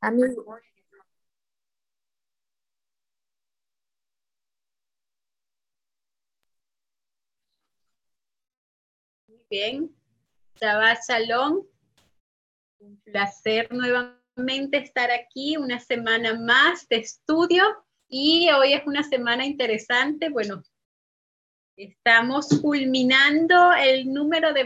Amigo. Muy bien. Shabbat Shalom. Un placer nuevamente estar aquí, una semana más de estudio y hoy es una semana interesante. Bueno, estamos culminando el número de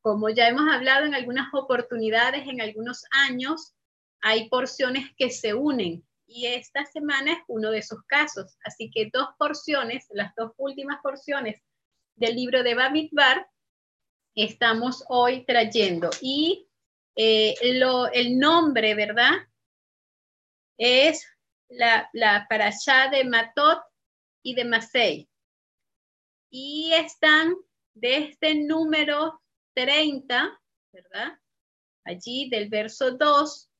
Como ya hemos hablado en algunas oportunidades, en algunos años, hay porciones que se unen y esta semana es uno de esos casos. Así que dos porciones, las dos últimas porciones del libro de Bamidbar, estamos hoy trayendo. Y eh, el nombre, ¿verdad? Es la, la parashá de Matot y de Masei. Y están de este número 30, ¿verdad? Allí del verso 2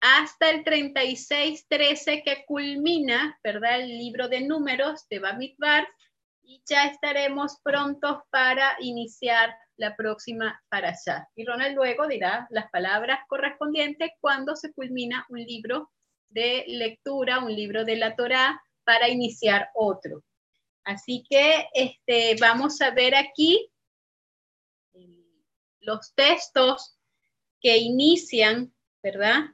hasta el 36, 13 que culmina, ¿verdad? El libro de números de Bamidbar y ya estaremos prontos para iniciar la próxima allá. Y Ronald luego dirá las palabras correspondientes cuando se culmina un libro de lectura, un libro de la Torá, para iniciar otro. Así que este, vamos a ver aquí los textos que inician, ¿verdad?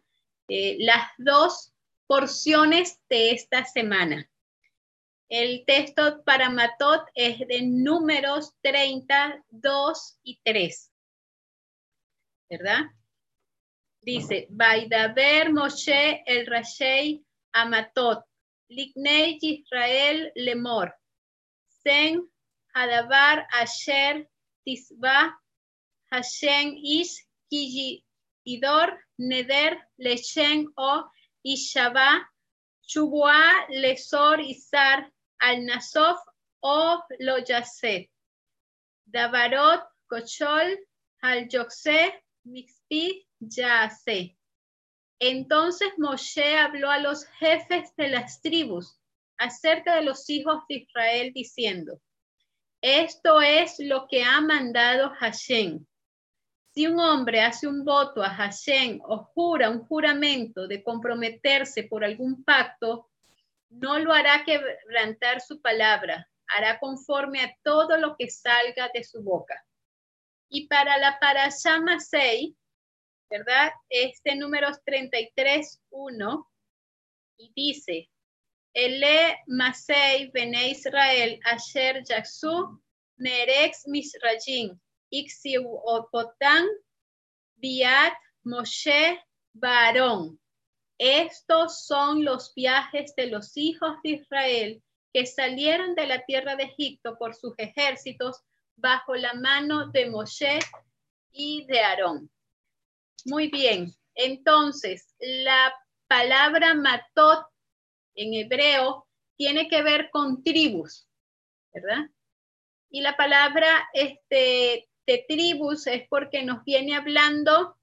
Eh, las dos porciones de esta semana. El texto para Matot es de números 30, 2 y 3. ¿Verdad? Dice, Vaidaber Moshe el Rashei Amatot, Liknei Israel Lemor, Sen Hadabar Asher Tisba Hashem Ish Idor Neder Lechen O Ishaba Chubua Lesor Isar Al Nasof O Lo Yaset Davarot Kochol Al Yokse Mixpi Yase. Entonces Moshe habló a los jefes de las tribus acerca de los hijos de Israel diciendo, esto es lo que ha mandado Hashem si un hombre hace un voto a Hashem o jura un juramento de comprometerse por algún pacto, no lo hará quebrantar su palabra, hará conforme a todo lo que salga de su boca. Y para la Parashama 6, ¿verdad? Este número 33, 1, y dice, Ele Masei Bene Israel Asher Yaksu Merex Misrajim Ixiopotan, Biat, Moshe, Barón. Estos son los viajes de los hijos de Israel que salieron de la tierra de Egipto por sus ejércitos bajo la mano de Moshe y de Aarón. Muy bien, entonces la palabra matot en hebreo tiene que ver con tribus, ¿verdad? Y la palabra este, tribus es porque nos viene hablando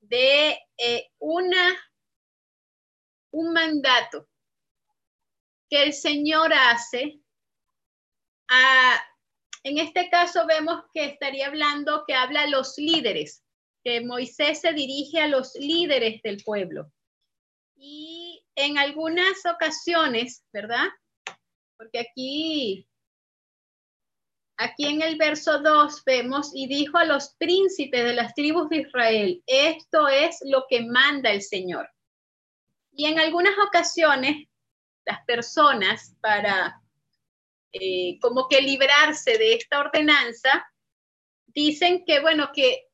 de eh, una, un mandato que el Señor hace. en este caso vemos que estaría hablando que habla a los líderes, que Moisés se dirige a los líderes del pueblo. Y en algunas ocasiones, ¿verdad? Porque aquí Aquí en el verso 2 vemos, y dijo a los príncipes de las tribus de Israel, esto es lo que manda el Señor. Y en algunas ocasiones, las personas, para eh, como que librarse de esta ordenanza, dicen que, bueno, que,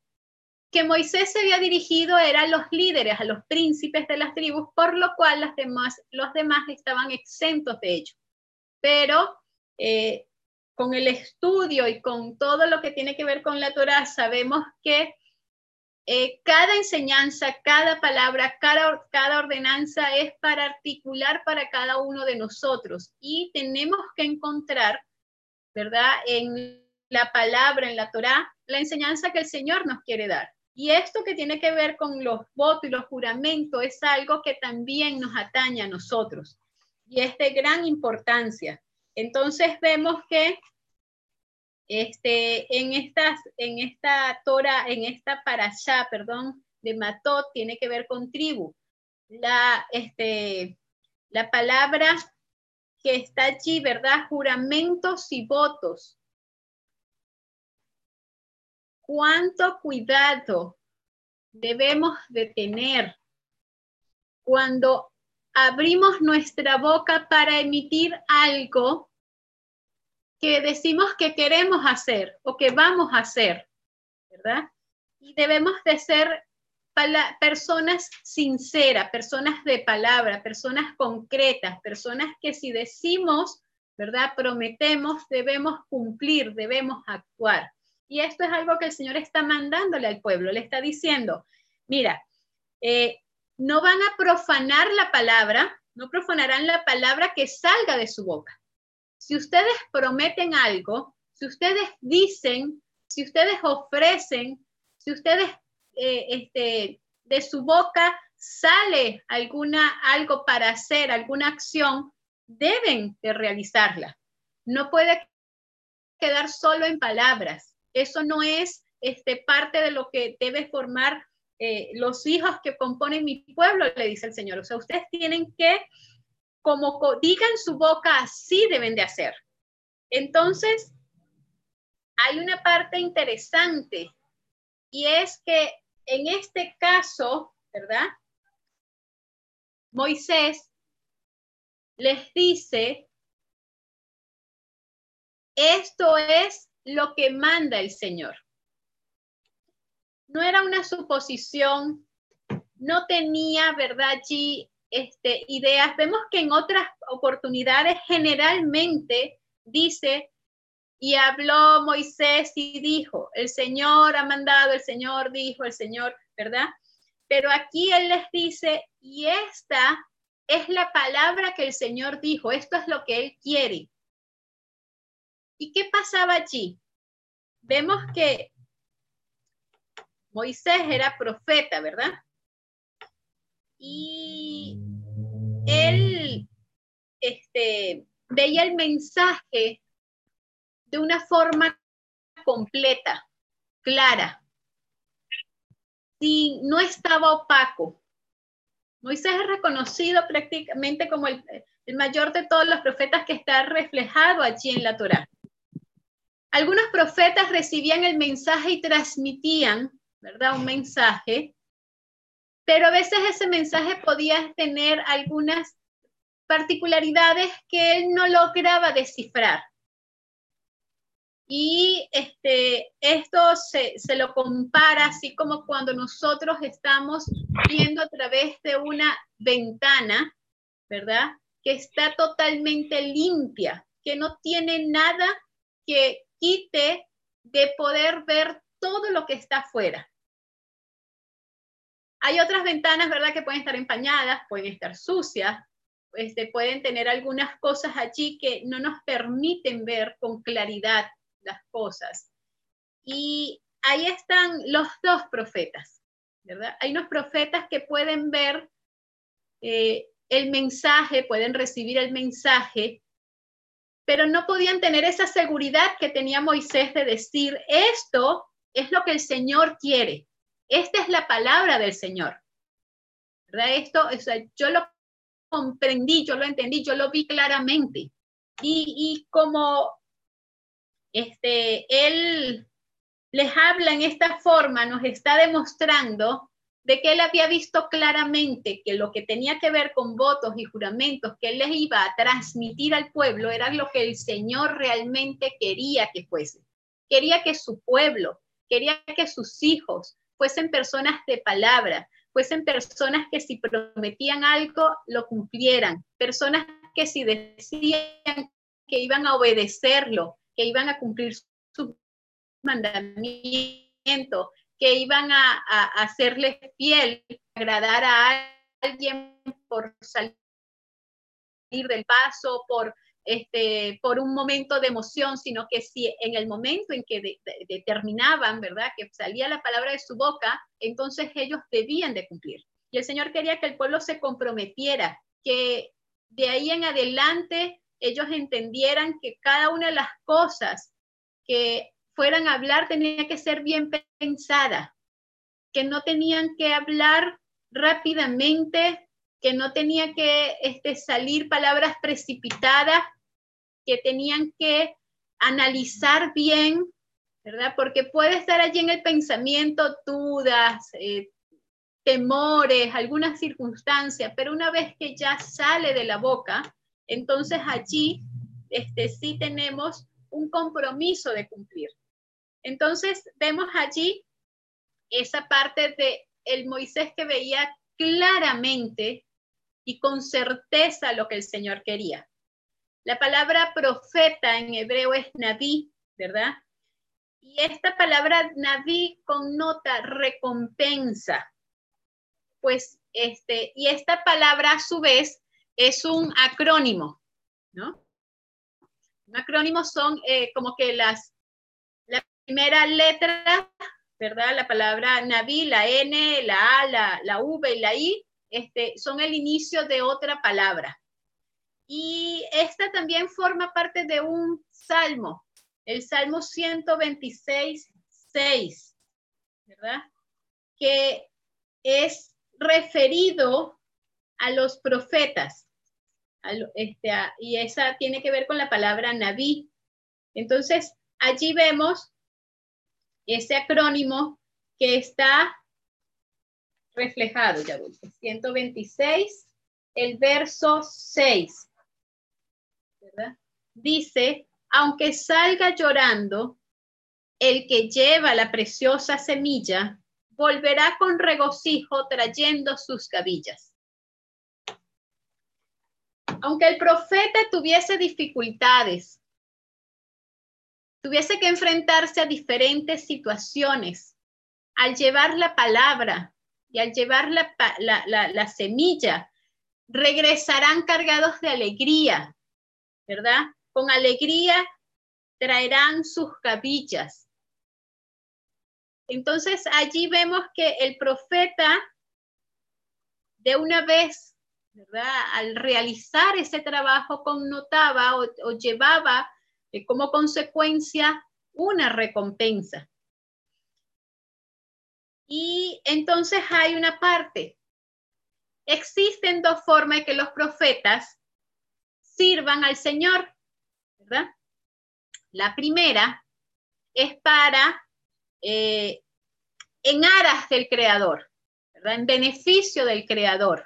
que Moisés se había dirigido era a los líderes, a los príncipes de las tribus, por lo cual las demás, los demás estaban exentos de ello. Pero eh, con el estudio y con todo lo que tiene que ver con la Torah, sabemos que eh, cada enseñanza, cada palabra, cada, ordenanza es para articular para cada uno de nosotros y tenemos que encontrar, ¿verdad? En la palabra, en la Torah, la enseñanza que el Señor nos quiere dar. Y esto que tiene que ver con los votos y los juramentos es algo que también nos atañe a nosotros y es de gran importancia. Entonces vemos que este, en, estas, en esta Torah, en esta parashá, perdón, de matot tiene que ver con tribu. La, este, la palabra que está allí, ¿verdad? Juramentos y votos. ¿Cuánto cuidado debemos de tener cuando abrimos nuestra boca para emitir algo que decimos que queremos hacer o que vamos a hacer, ¿verdad? Y debemos de ser personas sinceras, personas de palabra, personas concretas, personas que si decimos, ¿verdad? Prometemos, debemos cumplir, debemos actuar. Y esto es algo que el Señor está mandándole al pueblo, le está diciendo, mira, eh, no van a profanar la palabra, no profanarán la palabra que salga de su boca. Si ustedes prometen algo, si ustedes dicen, si ustedes ofrecen, si ustedes eh, este, de su boca sale alguna algo para hacer, alguna acción, deben de realizarla. No puede quedar solo en palabras. Eso no es este, parte de lo que debe formar eh, los hijos que componen mi pueblo, le dice el Señor. O sea, ustedes tienen que, como digan su boca, así deben de hacer. Entonces, hay una parte interesante y es que en este caso, ¿verdad? Moisés les dice, esto es lo que manda el Señor no era una suposición, no tenía, ¿verdad? Allí este, ideas. Vemos que en otras oportunidades generalmente dice, y habló Moisés y dijo, el Señor ha mandado, el Señor dijo, el Señor, ¿verdad? Pero aquí Él les dice, y esta es la palabra que el Señor dijo, esto es lo que Él quiere. ¿Y qué pasaba allí? Vemos que Moisés era profeta, ¿verdad? Y él este, veía el mensaje de una forma completa, clara, y no estaba opaco. Moisés es reconocido prácticamente como el, el, mayor de todos los profetas que está reflejado allí en la Torá. Algunos profetas recibían el mensaje y transmitían ¿verdad? Un mensaje, pero a veces ese mensaje podía tener algunas particularidades que él no lograba descifrar. Y este, esto se, se, lo compara así como cuando nosotros estamos viendo a través de una ventana, ¿verdad? Que está totalmente limpia, que no tiene nada que quite de poder ver todo lo que está afuera. Hay otras ventanas, ¿verdad?, que pueden estar empañadas, pueden estar sucias, este, pueden tener algunas cosas allí que no nos permiten ver con claridad las cosas. Y ahí están los dos profetas, ¿verdad? Hay unos profetas que pueden ver eh, el mensaje, pueden recibir el mensaje, pero no podían tener esa seguridad que tenía Moisés de decir, esto es lo que el Señor quiere. Esta es la palabra del Señor. Esto, yo lo comprendí, yo lo entendí, yo lo vi claramente. Y, como este, Él les habla en esta forma, nos está demostrando de que Él había visto claramente que lo que tenía que ver con votos y juramentos que Él les iba a transmitir al pueblo era lo que el Señor realmente quería que fuese. Quería que su pueblo, Quería que sus hijos fuesen personas de palabra, fuesen personas que si prometían algo, lo cumplieran, personas que si decían que iban a obedecerlo, que iban a cumplir su mandamiento, que iban a, a, hacerle fiel, agradar a alguien por salir del paso, por este, por un momento de emoción, sino que si en el momento en que determinaban, ¿verdad?, que salía la palabra de su boca, entonces ellos debían de cumplir. Y el Señor quería que el pueblo se comprometiera, que de ahí en adelante ellos entendieran que cada una de las cosas que fueran a hablar tenía que ser bien pensada, que no tenían que hablar rápidamente, que no tenía que este, salir palabras precipitadas, que tenían que analizar bien, ¿verdad? Porque puede estar allí en el pensamiento dudas, eh, temores, algunas circunstancias, pero una vez que ya sale de la boca, entonces allí este, sí tenemos un compromiso de cumplir. Entonces vemos allí esa parte de el Moisés que veía claramente y con certeza lo que el Señor quería. La palabra profeta en hebreo es naví, ¿verdad? Y esta palabra naví connota recompensa. Pues este, y esta palabra a su vez es un acrónimo, ¿no? Un acrónimo son eh, como que las, la primera letra, ¿verdad? La palabra Naví, la N, la A, la, la V y la I, este, son el inicio de otra palabra. Y esta también forma parte de un salmo, el Salmo 126, 6, ¿verdad? Que es referido a los profetas. Este, y esa tiene que ver con la palabra Naví. Entonces, allí vemos ese acrónimo que está reflejado, ya 126, el verso 6, Dice, aunque salga llorando, el que lleva la preciosa semilla volverá con regocijo trayendo sus gavillas. Aunque el profeta tuviese dificultades, tuviese que enfrentarse a diferentes situaciones, al llevar la palabra y al llevar la, semilla, regresarán cargados de alegría, ¿verdad? Con alegría traerán sus gavillas. Entonces allí vemos que el profeta de una vez al realizar ese trabajo connotaba o, llevaba eh, como consecuencia una recompensa. Y entonces hay una parte. Existen dos formas que los profetas sirvan al Señor, ¿verdad? La primera es para, eh, en aras del Creador. En beneficio del Creador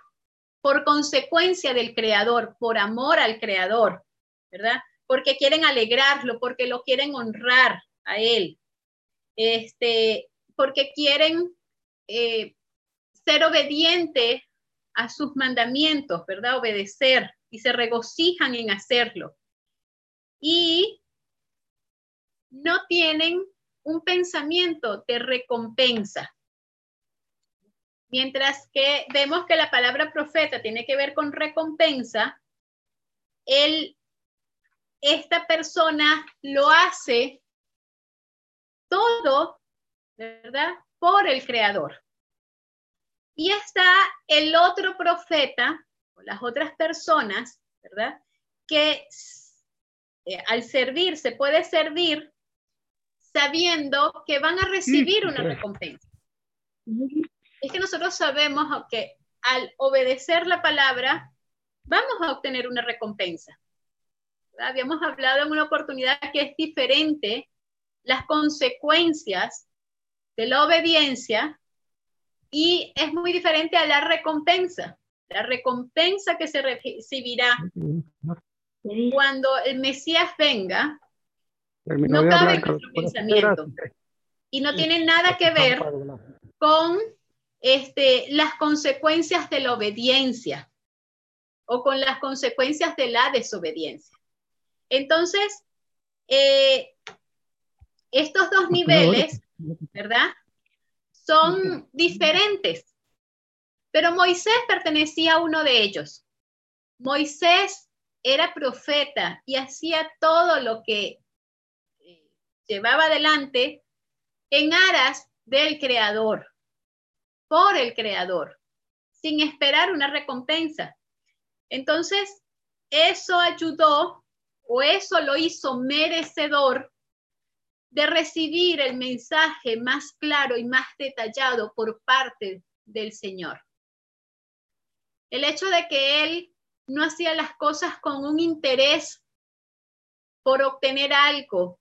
por consecuencia del creador, por amor al creador, ¿verdad? Porque quieren alegrarlo, porque lo quieren honrar a él, este, porque quieren eh, ser obediente a sus mandamientos, ¿verdad? Obedecer y se regocijan en hacerlo. Y no tienen un pensamiento de recompensa, Mientras que vemos que la palabra profeta tiene que ver con recompensa, él, esta persona lo hace todo, ¿verdad? Por el creador. Y está el otro profeta, las otras personas, ¿verdad? Que eh, al servir, se puede servir sabiendo que van a recibir una recompensa es que nosotros sabemos que al obedecer la palabra vamos a obtener una recompensa. Habíamos hablado en una oportunidad que es diferente las consecuencias de la obediencia y es muy diferente a la recompensa. La recompensa que se recibirá cuando el Mesías venga no cabe en nuestro pensamiento. Y no tiene nada que ver con este, las consecuencias de la obediencia o con las consecuencias de la desobediencia. Entonces, eh, estos dos niveles, ¿verdad? Son diferentes, pero Moisés pertenecía a uno de ellos. Moisés era profeta y hacía todo lo que eh, llevaba adelante en aras del Creador por el creador, sin esperar una recompensa. Entonces, eso ayudó o eso lo hizo merecedor de recibir el mensaje más claro y más detallado por parte del Señor. El hecho de que él no hacía las cosas con un interés por obtener algo,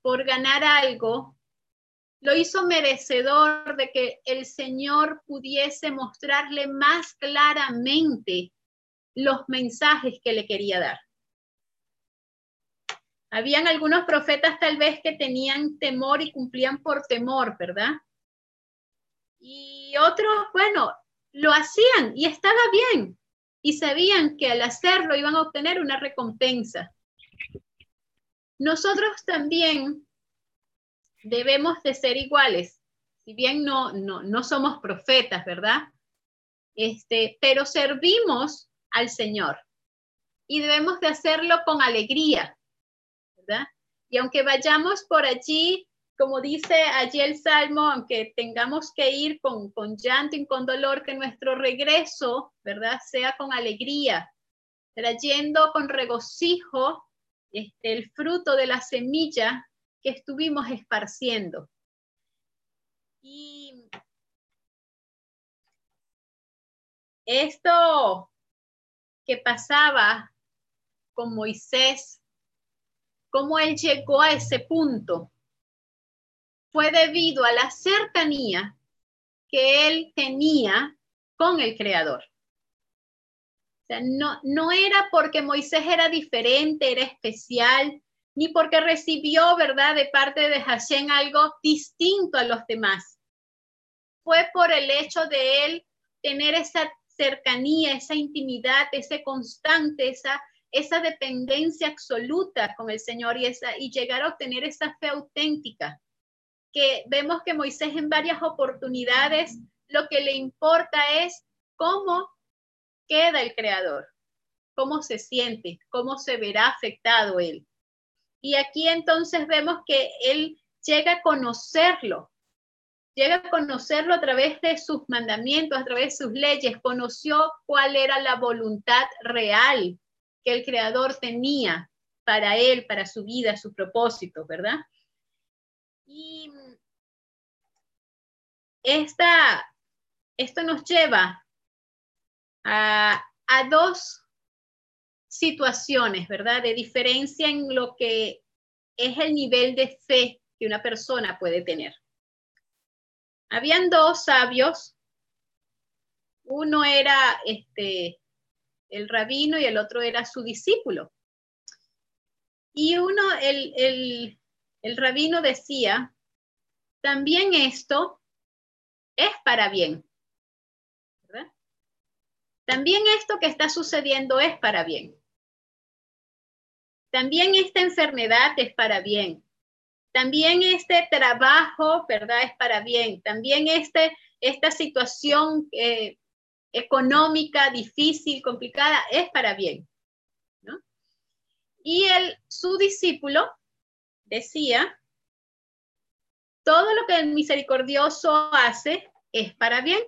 por ganar algo, lo hizo merecedor de que el Señor pudiese mostrarle más claramente los mensajes que le quería dar. Habían algunos profetas tal vez que tenían temor y cumplían por temor, ¿verdad? Y otros, bueno, lo hacían y estaba bien y sabían que al hacerlo iban a obtener una recompensa. Nosotros también debemos de ser iguales, si bien no, no, no somos profetas, ¿verdad? Este, pero servimos al Señor y debemos de hacerlo con alegría, ¿verdad? Y aunque vayamos por allí, como dice allí el Salmo, aunque tengamos que ir con, con llanto y con dolor, que nuestro regreso, ¿verdad? Sea con alegría, trayendo con regocijo este, el fruto de la semilla que estuvimos esparciendo. Y esto que pasaba con Moisés, cómo él llegó a ese punto, fue debido a la cercanía que él tenía con el Creador. O sea, no, no era porque Moisés era diferente, era especial, ni porque recibió, ¿verdad?, de parte de Hashem algo distinto a los demás. Fue por el hecho de él tener esa cercanía, esa intimidad, ese constante, esa, esa dependencia absoluta con el Señor y, esa, y llegar a obtener esa fe auténtica. Que vemos que Moisés en varias oportunidades lo que le importa es cómo queda el Creador, cómo se siente, cómo se verá afectado él. Y aquí entonces vemos que él llega a conocerlo, llega a conocerlo a través de sus mandamientos, a través de sus leyes, conoció cuál era la voluntad real que el Creador tenía para él, para su vida, su propósito, ¿verdad? Y esta, esto nos lleva a, a dos situaciones, ¿verdad? De diferencia en lo que es el nivel de fe que una persona puede tener. Habían dos sabios, uno era este, el rabino y el otro era su discípulo. Y uno, el, el, el rabino decía, también esto es para bien. También esto que está sucediendo es para bien. También esta enfermedad es para bien. También este trabajo, ¿verdad? Es para bien. También este, esta situación eh, económica difícil, complicada, es para bien. Y el, su discípulo decía, todo lo que el misericordioso hace es para bien.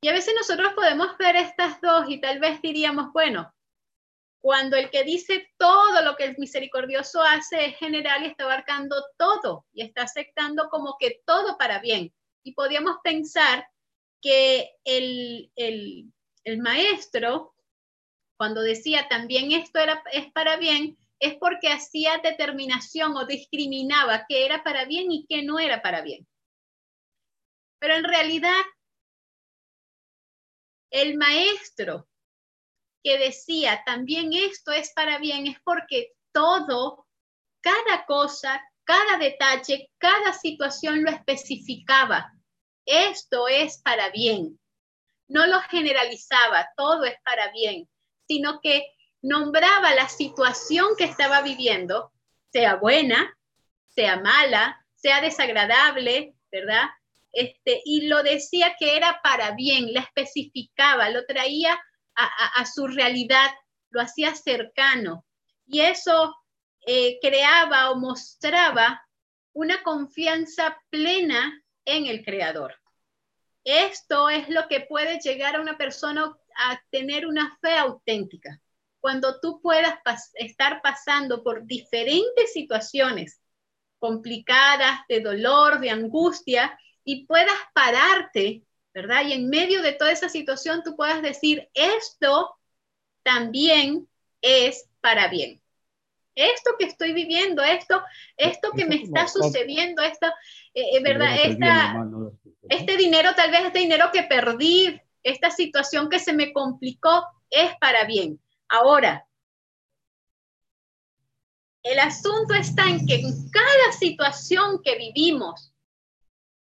Y a veces nosotros podemos ver estas dos y tal vez diríamos, bueno, cuando el que dice todo lo que el misericordioso hace es general y está abarcando todo y está aceptando como que todo para bien. Y podríamos pensar que el, el, el maestro, cuando decía también esto era, es para bien, es porque hacía determinación o discriminaba qué era para bien y qué no era para bien. Pero en realidad, el maestro que decía también esto es para bien, es porque todo, cada cosa, cada detalle, cada situación lo especificaba. Esto es para bien. No lo generalizaba, todo es para bien, sino que nombraba la situación que estaba viviendo, sea buena, sea mala, sea desagradable, ¿verdad? Este, y lo decía que era para bien, la especificaba, lo traía a, su realidad, lo hacía cercano. Y eso eh, creaba o mostraba una confianza plena en el Creador. Esto es lo que puede llegar a una persona a tener una fe auténtica, cuando tú puedas estar pasando por diferentes situaciones complicadas, de dolor, de angustia, y puedas pararte, ¿verdad? Y en medio de toda esa situación tú puedas decir, esto también es para bien. Esto que estoy viviendo, esto, esto que me está sucediendo, esto, eh, eh, ¿verdad? este dinero, tal vez este dinero que perdí, esta situación que se me complicó, es para bien. Ahora, el asunto está en que en cada situación que vivimos,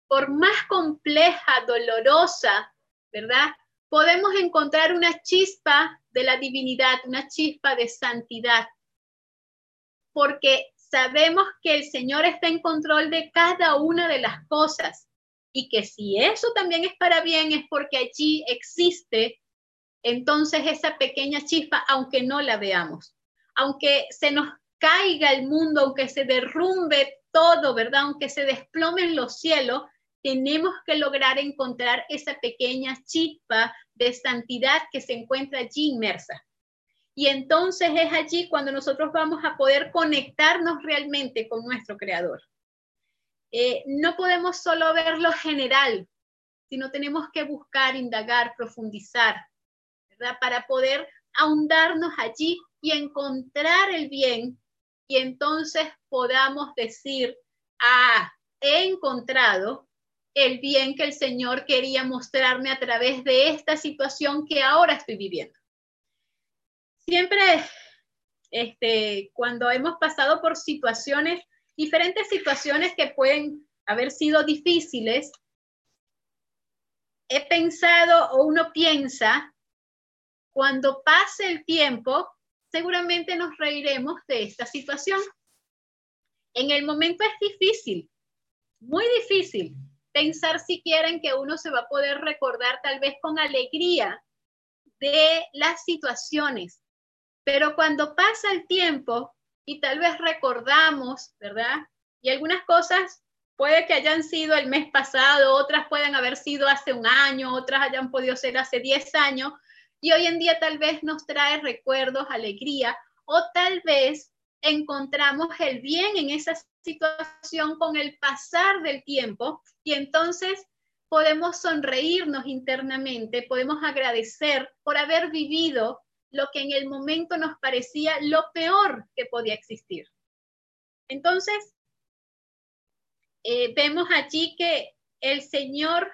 por más compleja, dolorosa, ¿verdad? Podemos encontrar una chispa de la divinidad, una chispa de santidad, porque sabemos que el Señor está en control de cada una de las cosas y que si eso también es para bien es porque allí existe entonces esa pequeña chispa, aunque no la veamos, aunque se nos caiga el mundo, aunque se derrumbe todo, ¿verdad? Aunque se desplomen los cielos, tenemos que lograr encontrar esa pequeña chispa de santidad que se encuentra allí inmersa. Y entonces es allí cuando nosotros vamos a poder conectarnos realmente con nuestro Creador. Eh, no podemos solo ver lo general, sino tenemos que buscar, indagar, profundizar, Para poder ahondarnos allí y encontrar el bien y entonces podamos decir, ah, he encontrado el bien que el Señor quería mostrarme a través de esta situación que ahora estoy viviendo. Siempre, este, cuando hemos pasado por situaciones, diferentes situaciones que pueden haber sido difíciles, he pensado o uno piensa, cuando pase el tiempo, seguramente nos reiremos de esta situación. En el momento es difícil, muy difícil, pensar si quieren que uno se va a poder recordar tal vez con alegría de las situaciones. Pero cuando pasa el tiempo y tal vez recordamos, ¿verdad? Y algunas cosas puede que hayan sido el mes pasado, otras pueden haber sido hace un año, otras hayan podido ser hace 10 años, y hoy en día tal vez nos trae recuerdos, alegría, o tal vez encontramos el bien en esa situación con el pasar del tiempo y entonces podemos sonreírnos internamente, podemos agradecer por haber vivido lo que en el momento nos parecía lo peor que podía existir. Entonces, eh, vemos allí que el Señor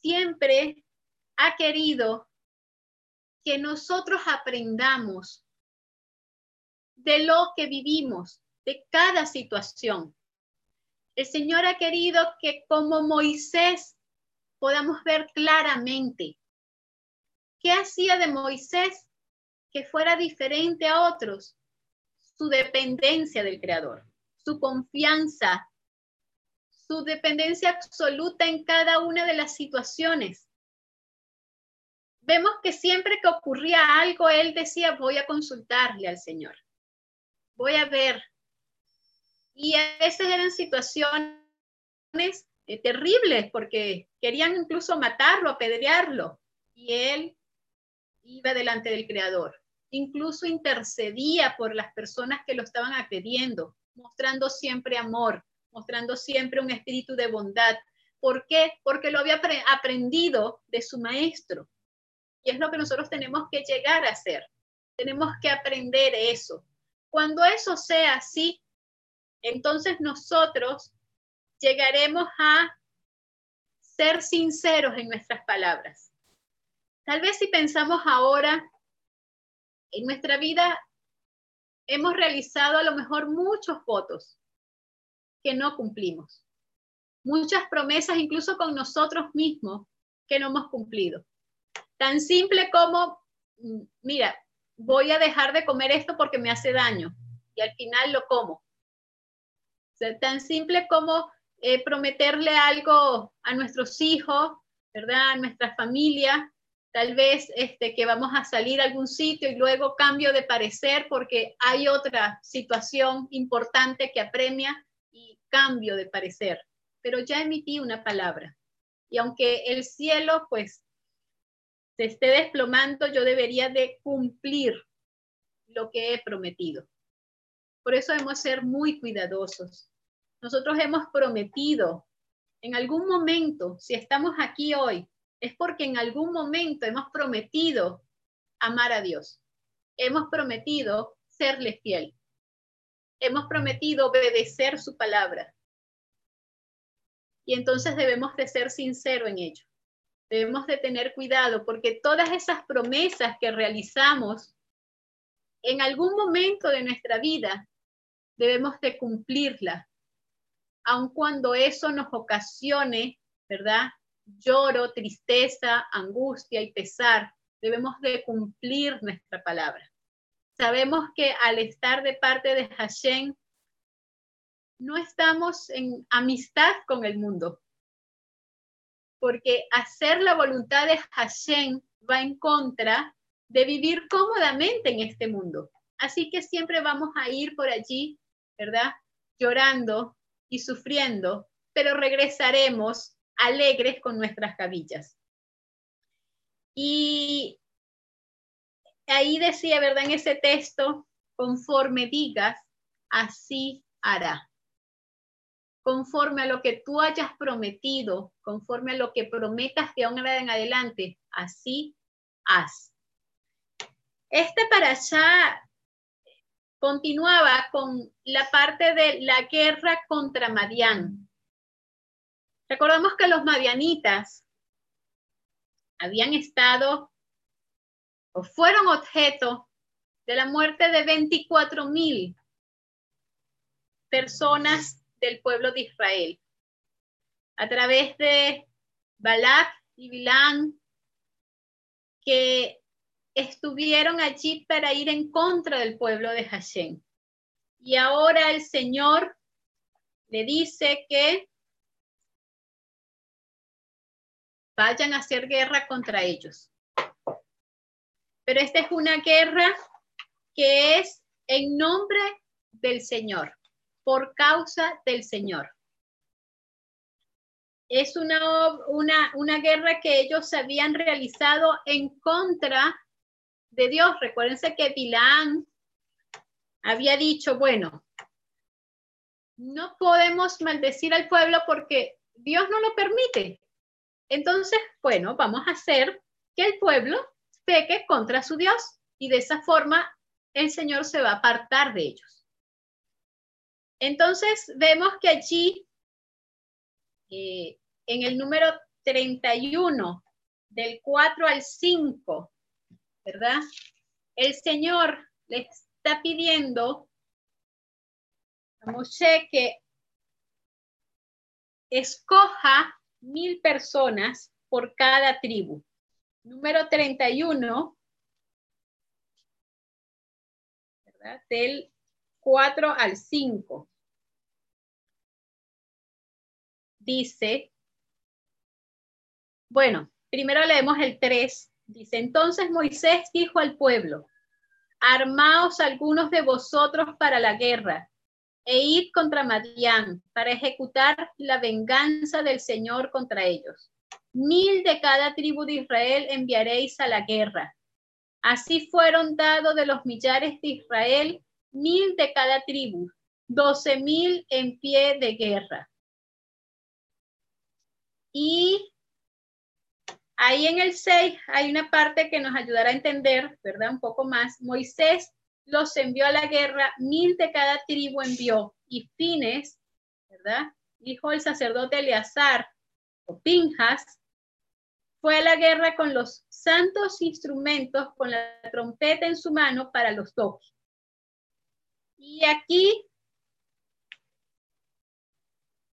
siempre ha querido que nosotros aprendamos de lo que vivimos, de cada situación. El Señor ha querido que como Moisés podamos ver claramente qué hacía de Moisés que fuera diferente a otros, su dependencia del Creador, su confianza, su dependencia absoluta en cada una de las situaciones. Vemos que siempre que ocurría algo, él decía, voy a consultarle al Señor voy a ver. Y a veces eran situaciones eh, terribles porque querían incluso matarlo, apedrearlo. Y él iba delante del Creador. Incluso intercedía por las personas que lo estaban agrediendo, mostrando siempre amor, mostrando siempre un espíritu de bondad. ¿Por qué? Porque lo había aprendido de su maestro. Y es lo que nosotros tenemos que llegar a hacer. Tenemos que aprender eso. Cuando eso sea así, entonces nosotros llegaremos a ser sinceros en nuestras palabras. Tal vez si pensamos ahora, en nuestra vida hemos realizado a lo mejor muchos votos que no cumplimos, muchas promesas incluso con nosotros mismos que no hemos cumplido. Tan simple como, mm, mira, voy a dejar de comer esto porque me hace daño y al final lo como. tan simple como eh, prometerle algo a nuestros hijos, ¿verdad? A nuestra familia, tal vez este, que vamos a salir a algún sitio y luego cambio de parecer porque hay otra situación importante que apremia y cambio de parecer. Pero ya emití una palabra. Y aunque el cielo pues esté desplomando, yo debería de cumplir lo que he prometido. Por eso debemos ser muy cuidadosos. Nosotros hemos prometido en algún momento, si estamos aquí hoy, es porque en algún momento hemos prometido amar a Dios. Hemos prometido serle fiel. Hemos prometido obedecer su palabra. Y entonces debemos de ser sinceros en ello. Debemos de tener cuidado porque todas esas promesas que realizamos en algún momento de nuestra vida debemos de cumplirlas, aun cuando eso nos ocasione, ¿verdad? Lloro, tristeza, angustia y pesar, debemos de cumplir nuestra palabra. Sabemos que al estar de parte de Hashem, no estamos en amistad con el mundo, porque hacer la voluntad de Hashem va en contra de vivir cómodamente en este mundo. Así que siempre vamos a ir por allí, ¿verdad? Llorando y sufriendo, pero regresaremos alegres con nuestras cabillas. Y ahí decía, ¿verdad? En ese texto, conforme digas, así hará. Conforme a lo que tú hayas prometido, conforme a lo que prometas de ahora en adelante, así haz. Este para allá continuaba con la parte de la guerra contra Madián. Recordamos que los madianitas habían estado o fueron objeto de la muerte de 24 mil personas del pueblo de Israel a través de Balak y Bilán que estuvieron allí para ir en contra del pueblo de Hashem. Y ahora el Señor le dice que vayan a hacer guerra contra ellos. Pero esta es una guerra que es en nombre del Señor, por causa del Señor. Es una, una, una guerra que ellos habían realizado en contra de Dios. Recuérdense que Bilán había dicho, bueno, no podemos maldecir al pueblo porque Dios no lo permite. Entonces, bueno, vamos a hacer que el pueblo peque contra su Dios y de esa forma el Señor se va a apartar de ellos. Entonces, vemos que allí, eh, en el número 31, del 4 al 5, ¿verdad? El Señor le está pidiendo a Moshe que escoja mil personas por cada tribu. Número 31, ¿verdad? Del 4 al 5. Dice, bueno, primero leemos el 3 Dice, entonces Moisés dijo al pueblo, armaos algunos de vosotros para la guerra e id contra Madián para ejecutar la venganza del Señor contra ellos. Mil de cada tribu de Israel enviaréis a la guerra. Así fueron dados de los millares de Israel, mil de cada tribu, doce mil en pie de guerra. Y Ahí en el 6 hay una parte que nos ayudará a entender, ¿verdad? Un poco más. Moisés los envió a la guerra, mil de cada tribu envió, y Fines, ¿verdad? Dijo el sacerdote Eleazar o Pinjas, fue a la guerra con los santos instrumentos, con la trompeta en su mano para los toques. Y aquí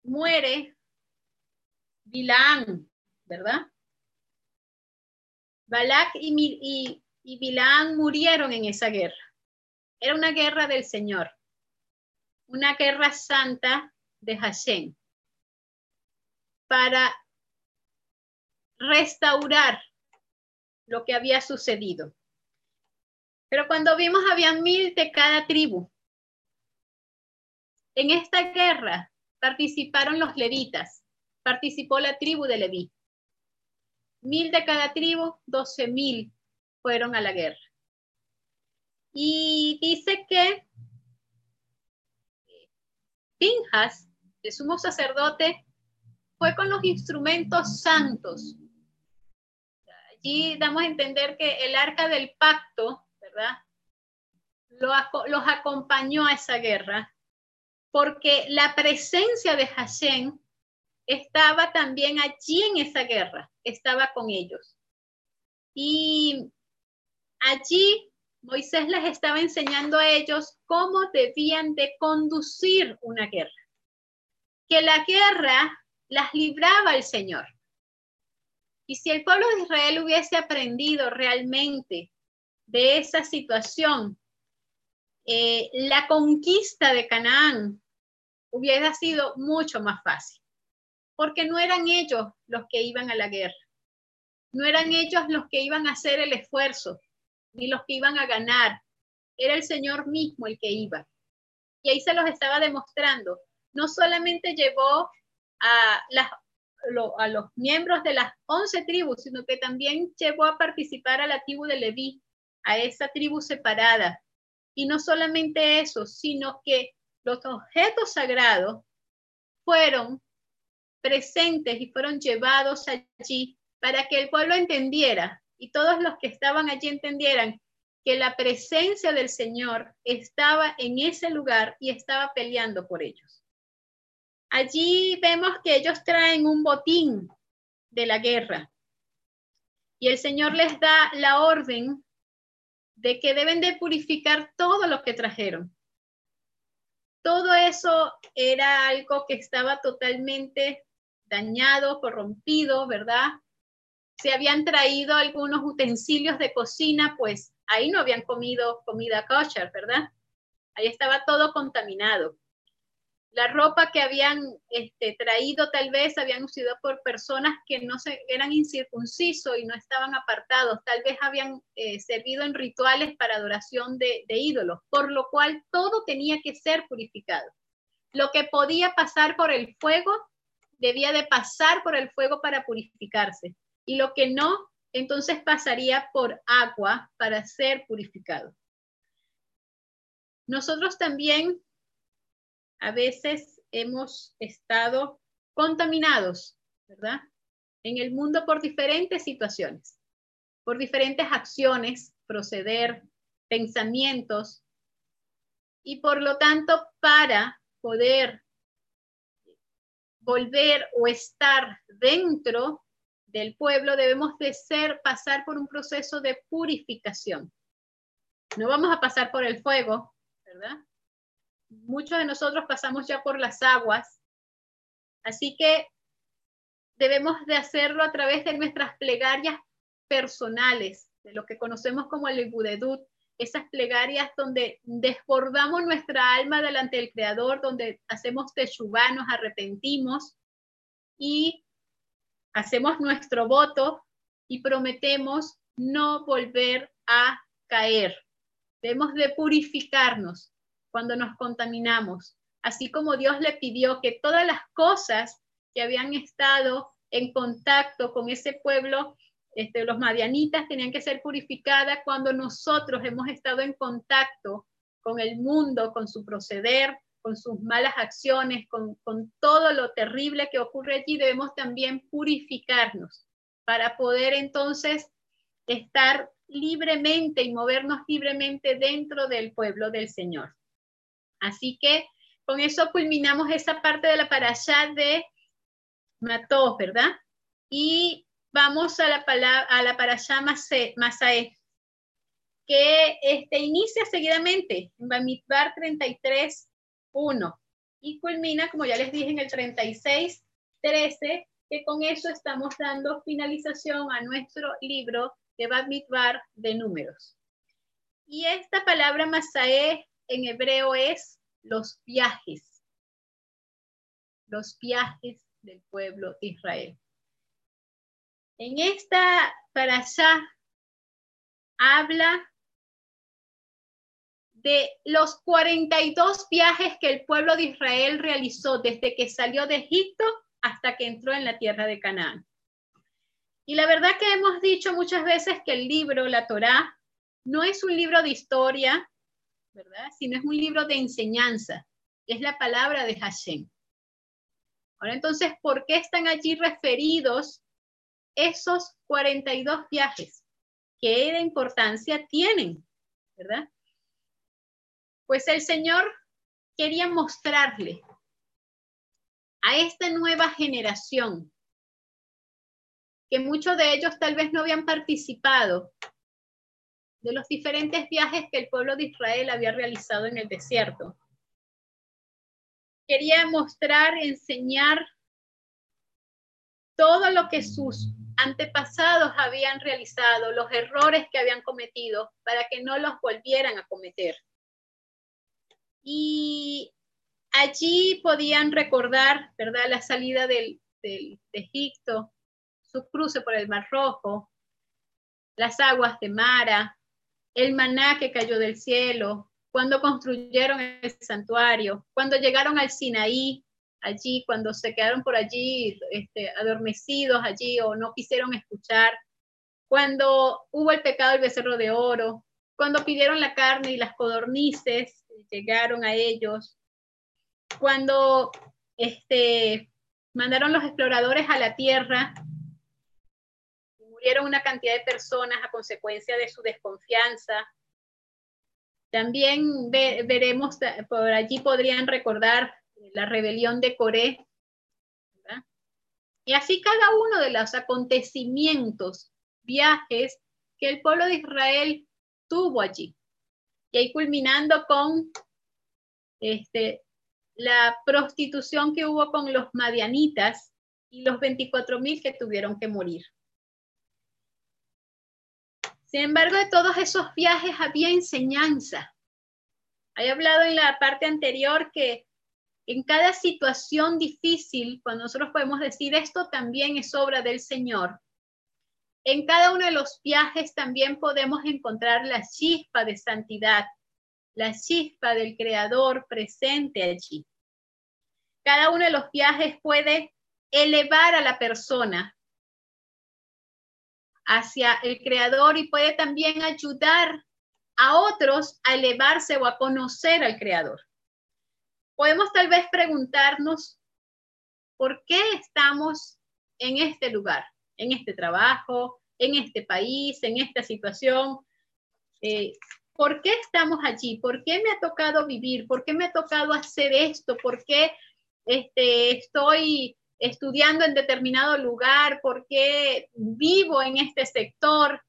muere Bilaam, ¿verdad? Balak y, y, Bilaam murieron en esa guerra. Era una guerra del Señor, una guerra santa de Hashem, para restaurar lo que había sucedido. Pero cuando vimos había mil de cada tribu. En esta guerra participaron los levitas, participó la tribu de Leví mil de cada tribu, doce mil fueron a la guerra. Y dice que Pinjas, el sumo sacerdote, fue con los instrumentos santos. Allí damos a entender que el arca del pacto, ¿verdad? los acompañó a esa guerra, porque la presencia de Hashem estaba también allí en esa guerra, estaba con ellos. Y allí Moisés les estaba enseñando a ellos cómo debían de conducir una guerra. Que la guerra las libraba el Señor. Y si el pueblo de Israel hubiese aprendido realmente de esa situación, eh, la conquista de Canaán hubiera sido mucho más fácil, porque no eran ellos los que iban a la guerra, no eran ellos los que iban a hacer el esfuerzo, ni los que iban a ganar, era el Señor mismo el que iba. Y ahí se los estaba demostrando. No solamente llevó a, los miembros de las once tribus, sino que también llevó a participar a la tribu de Leví, a esa tribu separada, y no solamente eso, sino que los objetos sagrados fueron presentes y fueron llevados allí para que el pueblo entendiera y todos los que estaban allí entendieran que la presencia del Señor estaba en ese lugar y estaba peleando por ellos. Allí vemos que ellos traen un botín de la guerra y el Señor les da la orden de que deben de purificar todo lo que trajeron. Todo eso era algo que estaba totalmente dañado, corrompido, ¿verdad? Se habían traído algunos utensilios de cocina, pues ahí no habían comido comida kosher, ¿verdad? Ahí estaba todo contaminado la ropa que habían este, traído tal vez habían sido por personas que no se, eran incircuncisos y no estaban apartados, tal vez habían eh, servido en rituales para adoración de, de ídolos, por lo cual todo tenía que ser purificado. Lo que podía pasar por el fuego debía de pasar por el fuego para purificarse y lo que no, entonces pasaría por agua para ser purificado. Nosotros también a veces hemos estado contaminados, ¿verdad? En el mundo por diferentes situaciones, por diferentes acciones, proceder, pensamientos, y por lo tanto, para poder volver o estar dentro del pueblo, debemos de ser, pasar por un proceso de purificación. No vamos a pasar por el fuego, ¿verdad? muchos de nosotros pasamos ya por las aguas, así que debemos de hacerlo a través de nuestras plegarias personales, de lo que conocemos como el Ibudedut, esas plegarias donde desbordamos nuestra alma delante del Creador, donde hacemos teshuvah, nos arrepentimos y hacemos nuestro voto y prometemos no volver a caer. Debemos de purificarnos cuando nos contaminamos, así como Dios le pidió que todas las cosas que habían estado en contacto con ese pueblo, este, los madianitas tenían que ser purificadas cuando nosotros hemos estado en contacto con el mundo, con su proceder, con sus malas acciones, con, todo lo terrible que ocurre allí, debemos también purificarnos para poder entonces estar libremente y movernos libremente dentro del pueblo del Señor. Así que con eso culminamos esa parte de la parasha de Mató, ¿verdad? Y vamos a la, palabra, a la parasha Masae, que este, inicia seguidamente en Bamidbar 33, 1 y culmina, como ya les dije, en el 36, 13, que con eso estamos dando finalización a nuestro libro de Bamidbar de números. Y esta palabra Masae en hebreo es los viajes, los viajes del pueblo de Israel. En esta allá habla de los 42 viajes que el pueblo de Israel realizó desde que salió de Egipto hasta que entró en la tierra de Canaán. Y la verdad que hemos dicho muchas veces que el libro, la Torá, no es un libro de historia, ¿verdad? Sino es un libro de enseñanza. Es la palabra de Hashem. Ahora entonces, ¿por qué están allí referidos esos 42 viajes? ¿Qué importancia tienen? ¿Verdad? Pues el Señor quería mostrarle a esta nueva generación, que muchos de ellos tal vez no habían participado de los diferentes viajes que el pueblo de Israel había realizado en el desierto. Quería mostrar, enseñar todo lo que sus antepasados habían realizado, los errores que habían cometido, para que no los volvieran a cometer. Y allí podían recordar, ¿verdad?, la salida del, de Egipto, su cruce por el Mar Rojo, las aguas de Mara, el maná que cayó del cielo, cuando construyeron el santuario, cuando llegaron al Sinaí, allí, cuando se quedaron por allí este, adormecidos allí o no quisieron escuchar, cuando hubo el pecado del becerro de oro, cuando pidieron la carne y las codornices llegaron a ellos, cuando este, mandaron los exploradores a la tierra murieron una cantidad de personas a consecuencia de su desconfianza. También veremos, por allí podrían recordar la rebelión de Coré. Y así cada uno de los acontecimientos, viajes que el pueblo de Israel tuvo allí. Y ahí culminando con este, la prostitución que hubo con los madianitas y los 24 mil que tuvieron que morir. Sin embargo, de todos esos viajes había enseñanza. He hablado en la parte anterior que en cada situación difícil, cuando nosotros podemos decir esto también es obra del Señor, en cada uno de los viajes también podemos encontrar la chispa de santidad, la chispa del Creador presente allí. Cada uno de los viajes puede elevar a la persona hacia el Creador y puede también ayudar a otros a elevarse o a conocer al Creador. Podemos tal vez preguntarnos, ¿por qué estamos en este lugar, en este trabajo, en este país, en esta situación? Eh, ¿Por qué estamos allí? ¿Por qué me ha tocado vivir? ¿Por qué me ha tocado hacer esto? ¿Por qué este, estoy estudiando en determinado lugar? ¿Por qué vivo en este sector?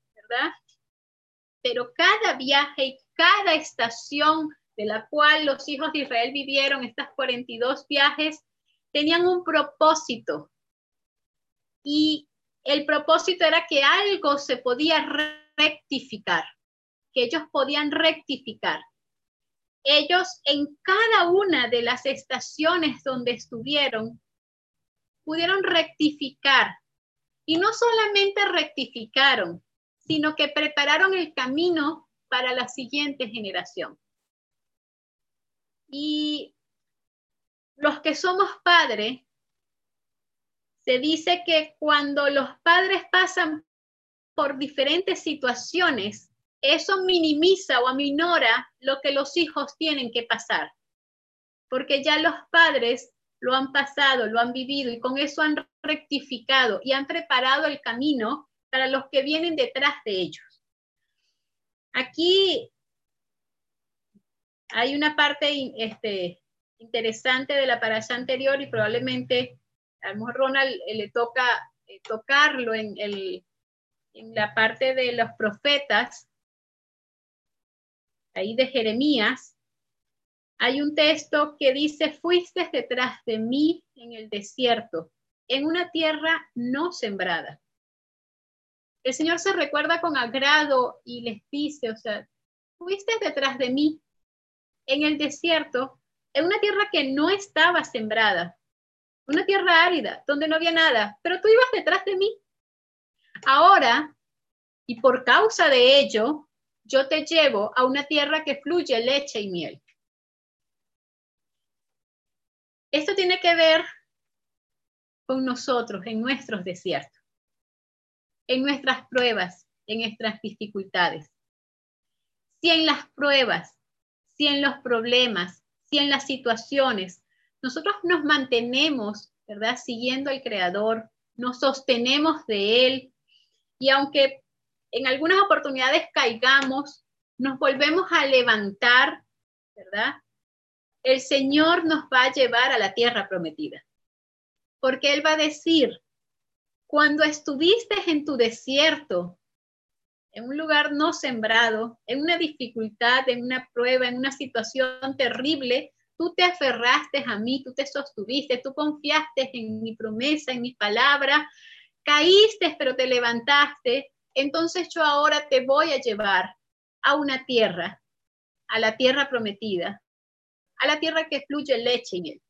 Pero cada viaje y cada estación de la cual los hijos de Israel vivieron, estas 42 viajes, tenían un propósito. Y el propósito era que algo se podía rectificar que ellos podían rectificar. Ellos en cada una de las estaciones donde estuvieron pudieron rectificar. Y no solamente rectificaron, sino que prepararon el camino para la siguiente generación. Y los que somos padres, se dice que cuando los padres pasan por diferentes situaciones, eso minimiza o aminora lo que los hijos tienen que pasar, porque ya los padres lo han pasado, lo han vivido y con eso han rectificado y han preparado el camino para los que vienen detrás de ellos. Aquí hay una parte este, interesante de la parasha anterior y probablemente a lo Ronald eh, le toca eh, tocarlo en, en la parte de los profetas, ahí de Jeremías, hay un texto que dice, fuiste detrás de mí en el desierto, en una tierra no sembrada. El Señor se recuerda con agrado y les dice, o sea, fuiste detrás de mí en el desierto, en una tierra que no estaba sembrada, una tierra árida, donde no había nada, pero tú ibas detrás de mí. Ahora, y por causa de ello, yo te llevo a una tierra que fluye leche y miel. Esto tiene que ver con nosotros en nuestros desiertos, en nuestras pruebas, en nuestras dificultades. si en las pruebas, si en los problemas, si en las situaciones, nosotros nos mantenemos, ¿verdad? Siguiendo al Creador, nos sostenemos de Él y aunque en algunas oportunidades caigamos, nos volvemos a levantar, ¿verdad? El Señor nos va a llevar a la tierra prometida. Porque Él va a decir, cuando estuviste en tu desierto, en un lugar no sembrado, en una dificultad, en una prueba, en una situación terrible, tú te aferraste a mí, tú te sostuviste, tú confiaste en mi promesa, en mi palabra, caíste, pero te levantaste, entonces yo ahora te voy a llevar a una tierra, a la tierra prometida, a la tierra que fluye leche en él.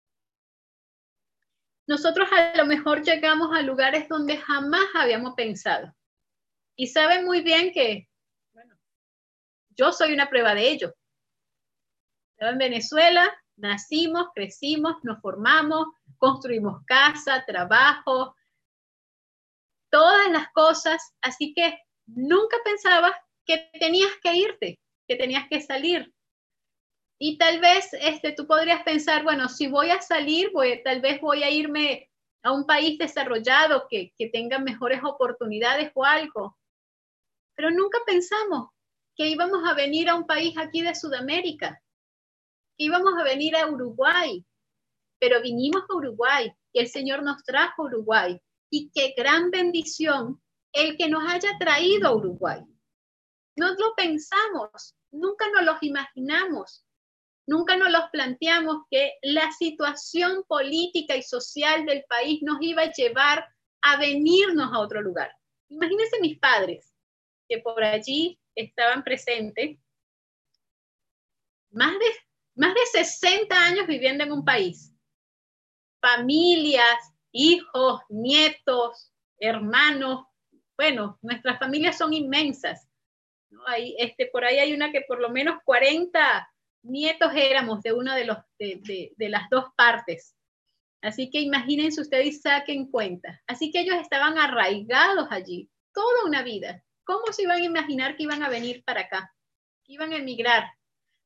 Nosotros a lo mejor llegamos a lugares donde jamás habíamos pensado. Y saben muy bien que, yo soy una prueba de ello. En Venezuela nacimos, crecimos, nos formamos, construimos casa, trabajo, todas las cosas, así que nunca pensabas que tenías que irte, que tenías que salir. Y tal vez este, tú podrías pensar, bueno, si voy a salir, voy, tal vez voy a irme a un país desarrollado que, que tenga mejores oportunidades o algo. Pero nunca pensamos que íbamos a venir a un país aquí de Sudamérica, que íbamos a venir a Uruguay, pero vinimos a Uruguay y el Señor nos trajo a Uruguay y qué gran bendición el que nos haya traído a Uruguay. No lo pensamos, nunca nos los imaginamos, nunca nos los planteamos que la situación política y social del país nos iba a llevar a venirnos a otro lugar. Imagínense mis padres, que por allí estaban presentes, más de, más de 60 años viviendo en un país, familias, hijos, nietos, hermanos. Bueno, nuestras familias son inmensas. ¿no? Hay, este, por ahí hay una que por lo menos 40 nietos éramos de una de, los, de, de las dos partes. Así que imagínense ustedes y saquen cuenta. Así que ellos estaban arraigados allí toda una vida. ¿Cómo se iban a imaginar que iban a venir para acá? Que iban a emigrar.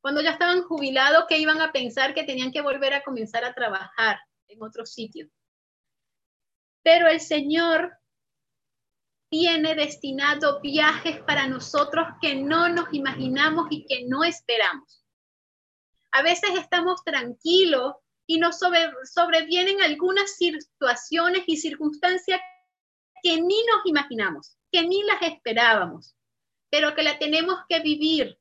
Cuando ya estaban jubilados, que iban a pensar que tenían que volver a comenzar a trabajar en otro sitio. Pero el Señor tiene destinado viajes para nosotros que no nos imaginamos y que no esperamos. A veces estamos tranquilos y nos sobrevienen algunas situaciones y circunstancias que ni nos imaginamos, que ni las esperábamos, pero que la tenemos que vivir,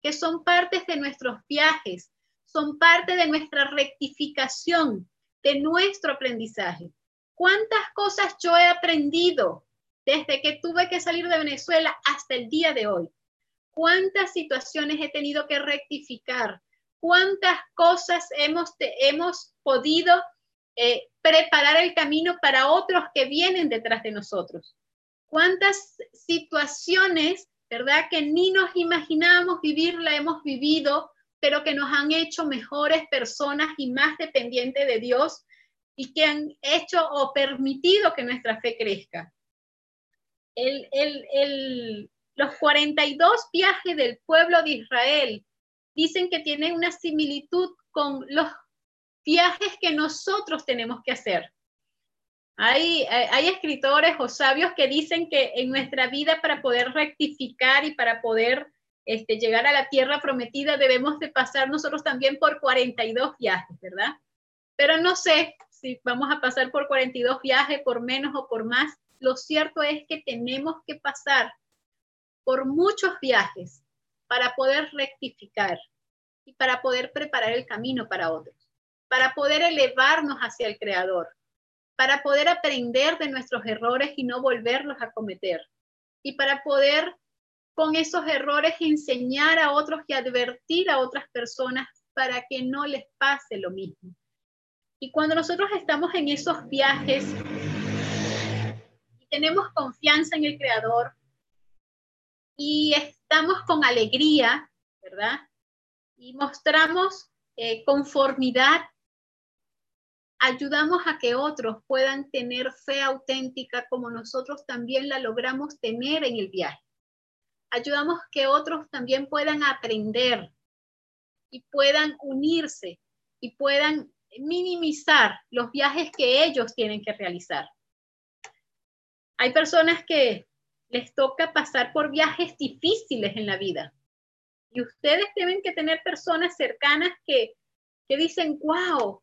que son partes de nuestros viajes, son parte de nuestra rectificación, de nuestro aprendizaje. ¿Cuántas cosas yo he aprendido desde que tuve que salir de Venezuela hasta el día de hoy? ¿Cuántas situaciones he tenido que rectificar? ¿Cuántas cosas hemos, hemos podido eh, preparar el camino para otros que vienen detrás de nosotros? ¿Cuántas situaciones, verdad, que ni nos imaginábamos vivir, la hemos vivido, pero que nos han hecho mejores personas y más dependientes de Dios y que han hecho o permitido que nuestra fe crezca. El, el, los 42 viajes del pueblo de Israel dicen que tienen una similitud con los viajes que nosotros tenemos que hacer. Hay, hay, escritores o sabios que dicen que en nuestra vida para poder rectificar y para poder este, llegar a la tierra prometida debemos de pasar nosotros también por 42 viajes, ¿verdad? Pero no sé si vamos a pasar por 42 viajes, por menos o por más, lo cierto es que tenemos que pasar por muchos viajes para poder rectificar y para poder preparar el camino para otros, para poder elevarnos hacia el Creador, para poder aprender de nuestros errores y no volverlos a cometer, y para poder con esos errores enseñar a otros y advertir a otras personas para que no les pase lo mismo. Y cuando nosotros estamos en esos viajes y tenemos confianza en el Creador y estamos con alegría, ¿verdad? Y mostramos eh, conformidad, ayudamos a que otros puedan tener fe auténtica como nosotros también la logramos tener en el viaje. ayudamos que otros también puedan aprender y puedan unirse y puedan minimizar los viajes que ellos tienen que realizar. Hay personas que les toca pasar por viajes difíciles en la vida. Y ustedes deben que tener personas cercanas que, que dicen, wow,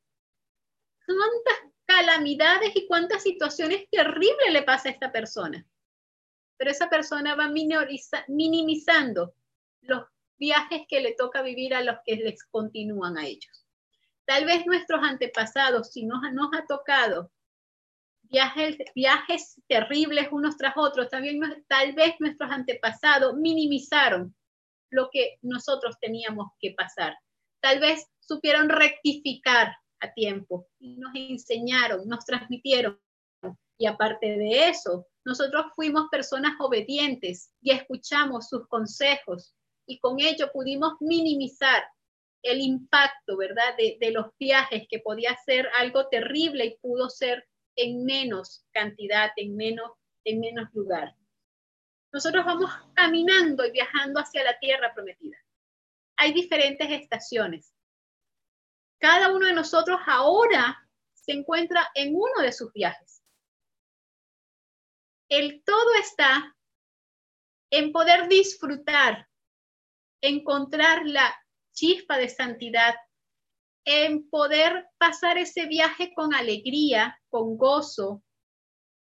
cuántas calamidades y cuántas situaciones terribles le pasa a esta persona. Pero esa persona va minimizando los viajes que le toca vivir a los que les continúan a ellos. Tal vez nuestros antepasados, si nos, nos ha tocado viajes, viajes terribles unos tras otros, también tal vez nuestros antepasados minimizaron lo que nosotros teníamos que pasar. Tal vez supieron rectificar a tiempo y nos enseñaron, nos transmitieron. Y aparte de eso, nosotros fuimos personas obedientes y escuchamos sus consejos y con ello pudimos minimizar el impacto, ¿verdad? De, los viajes que podía ser algo terrible y pudo ser en menos cantidad, en menos, en menos lugar. Nosotros vamos caminando y viajando hacia la tierra prometida. Hay diferentes estaciones. Cada uno de nosotros ahora se encuentra en uno de sus viajes. El todo está en poder disfrutar, encontrar la chispa de santidad en poder pasar ese viaje con alegría, con gozo,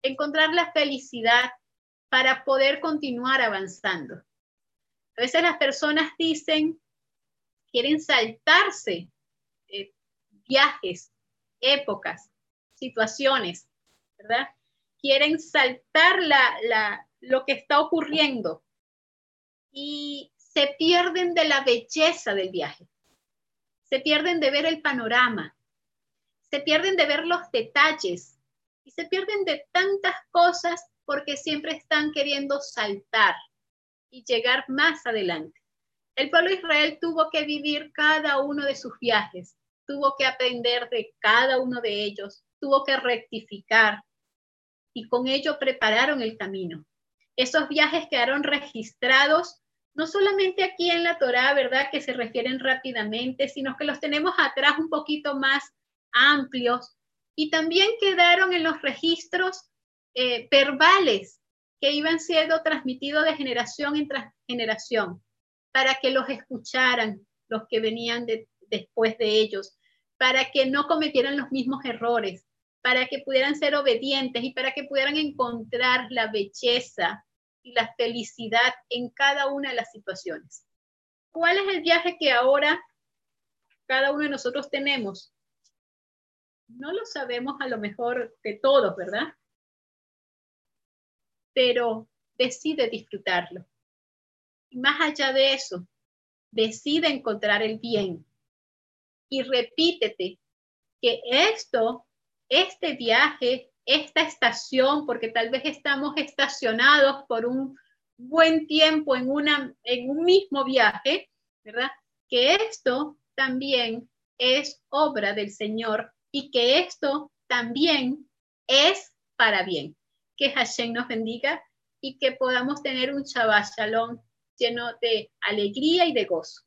encontrar la felicidad para poder continuar avanzando. A veces las personas dicen, quieren saltarse viajes, épocas, situaciones, ¿verdad? Quieren saltar la, lo que está ocurriendo y se pierden de la belleza del viaje se pierden de ver el panorama, se pierden de ver los detalles y se pierden de tantas cosas porque siempre están queriendo saltar y llegar más adelante. El pueblo de Israel tuvo que vivir cada uno de sus viajes, tuvo que aprender de cada uno de ellos, tuvo que rectificar y con ello prepararon el camino. Esos viajes quedaron registrados no solamente aquí en la Torá, ¿verdad? Que se refieren rápidamente, sino que los tenemos atrás un poquito más amplios y también quedaron en los registros eh, verbales que iban siendo transmitidos de generación en generación para que los escucharan los que venían después de ellos, para que no cometieran los mismos errores, para que pudieran ser obedientes y para que pudieran encontrar la belleza y la felicidad en cada una de las situaciones. ¿Cuál es el viaje que ahora cada uno de nosotros tenemos? No lo sabemos a lo mejor de todos, ¿verdad? Pero decide disfrutarlo. Y más allá de eso, decide encontrar el bien. Y repítete que esto, este viaje, esta estación, porque tal vez estamos estacionados por un buen tiempo en, una, en un mismo viaje, ¿verdad? Que esto también es obra del Señor y que esto también es para bien. Que Hashem nos bendiga y que podamos tener un Shabbat Shalom lleno de alegría y de gozo.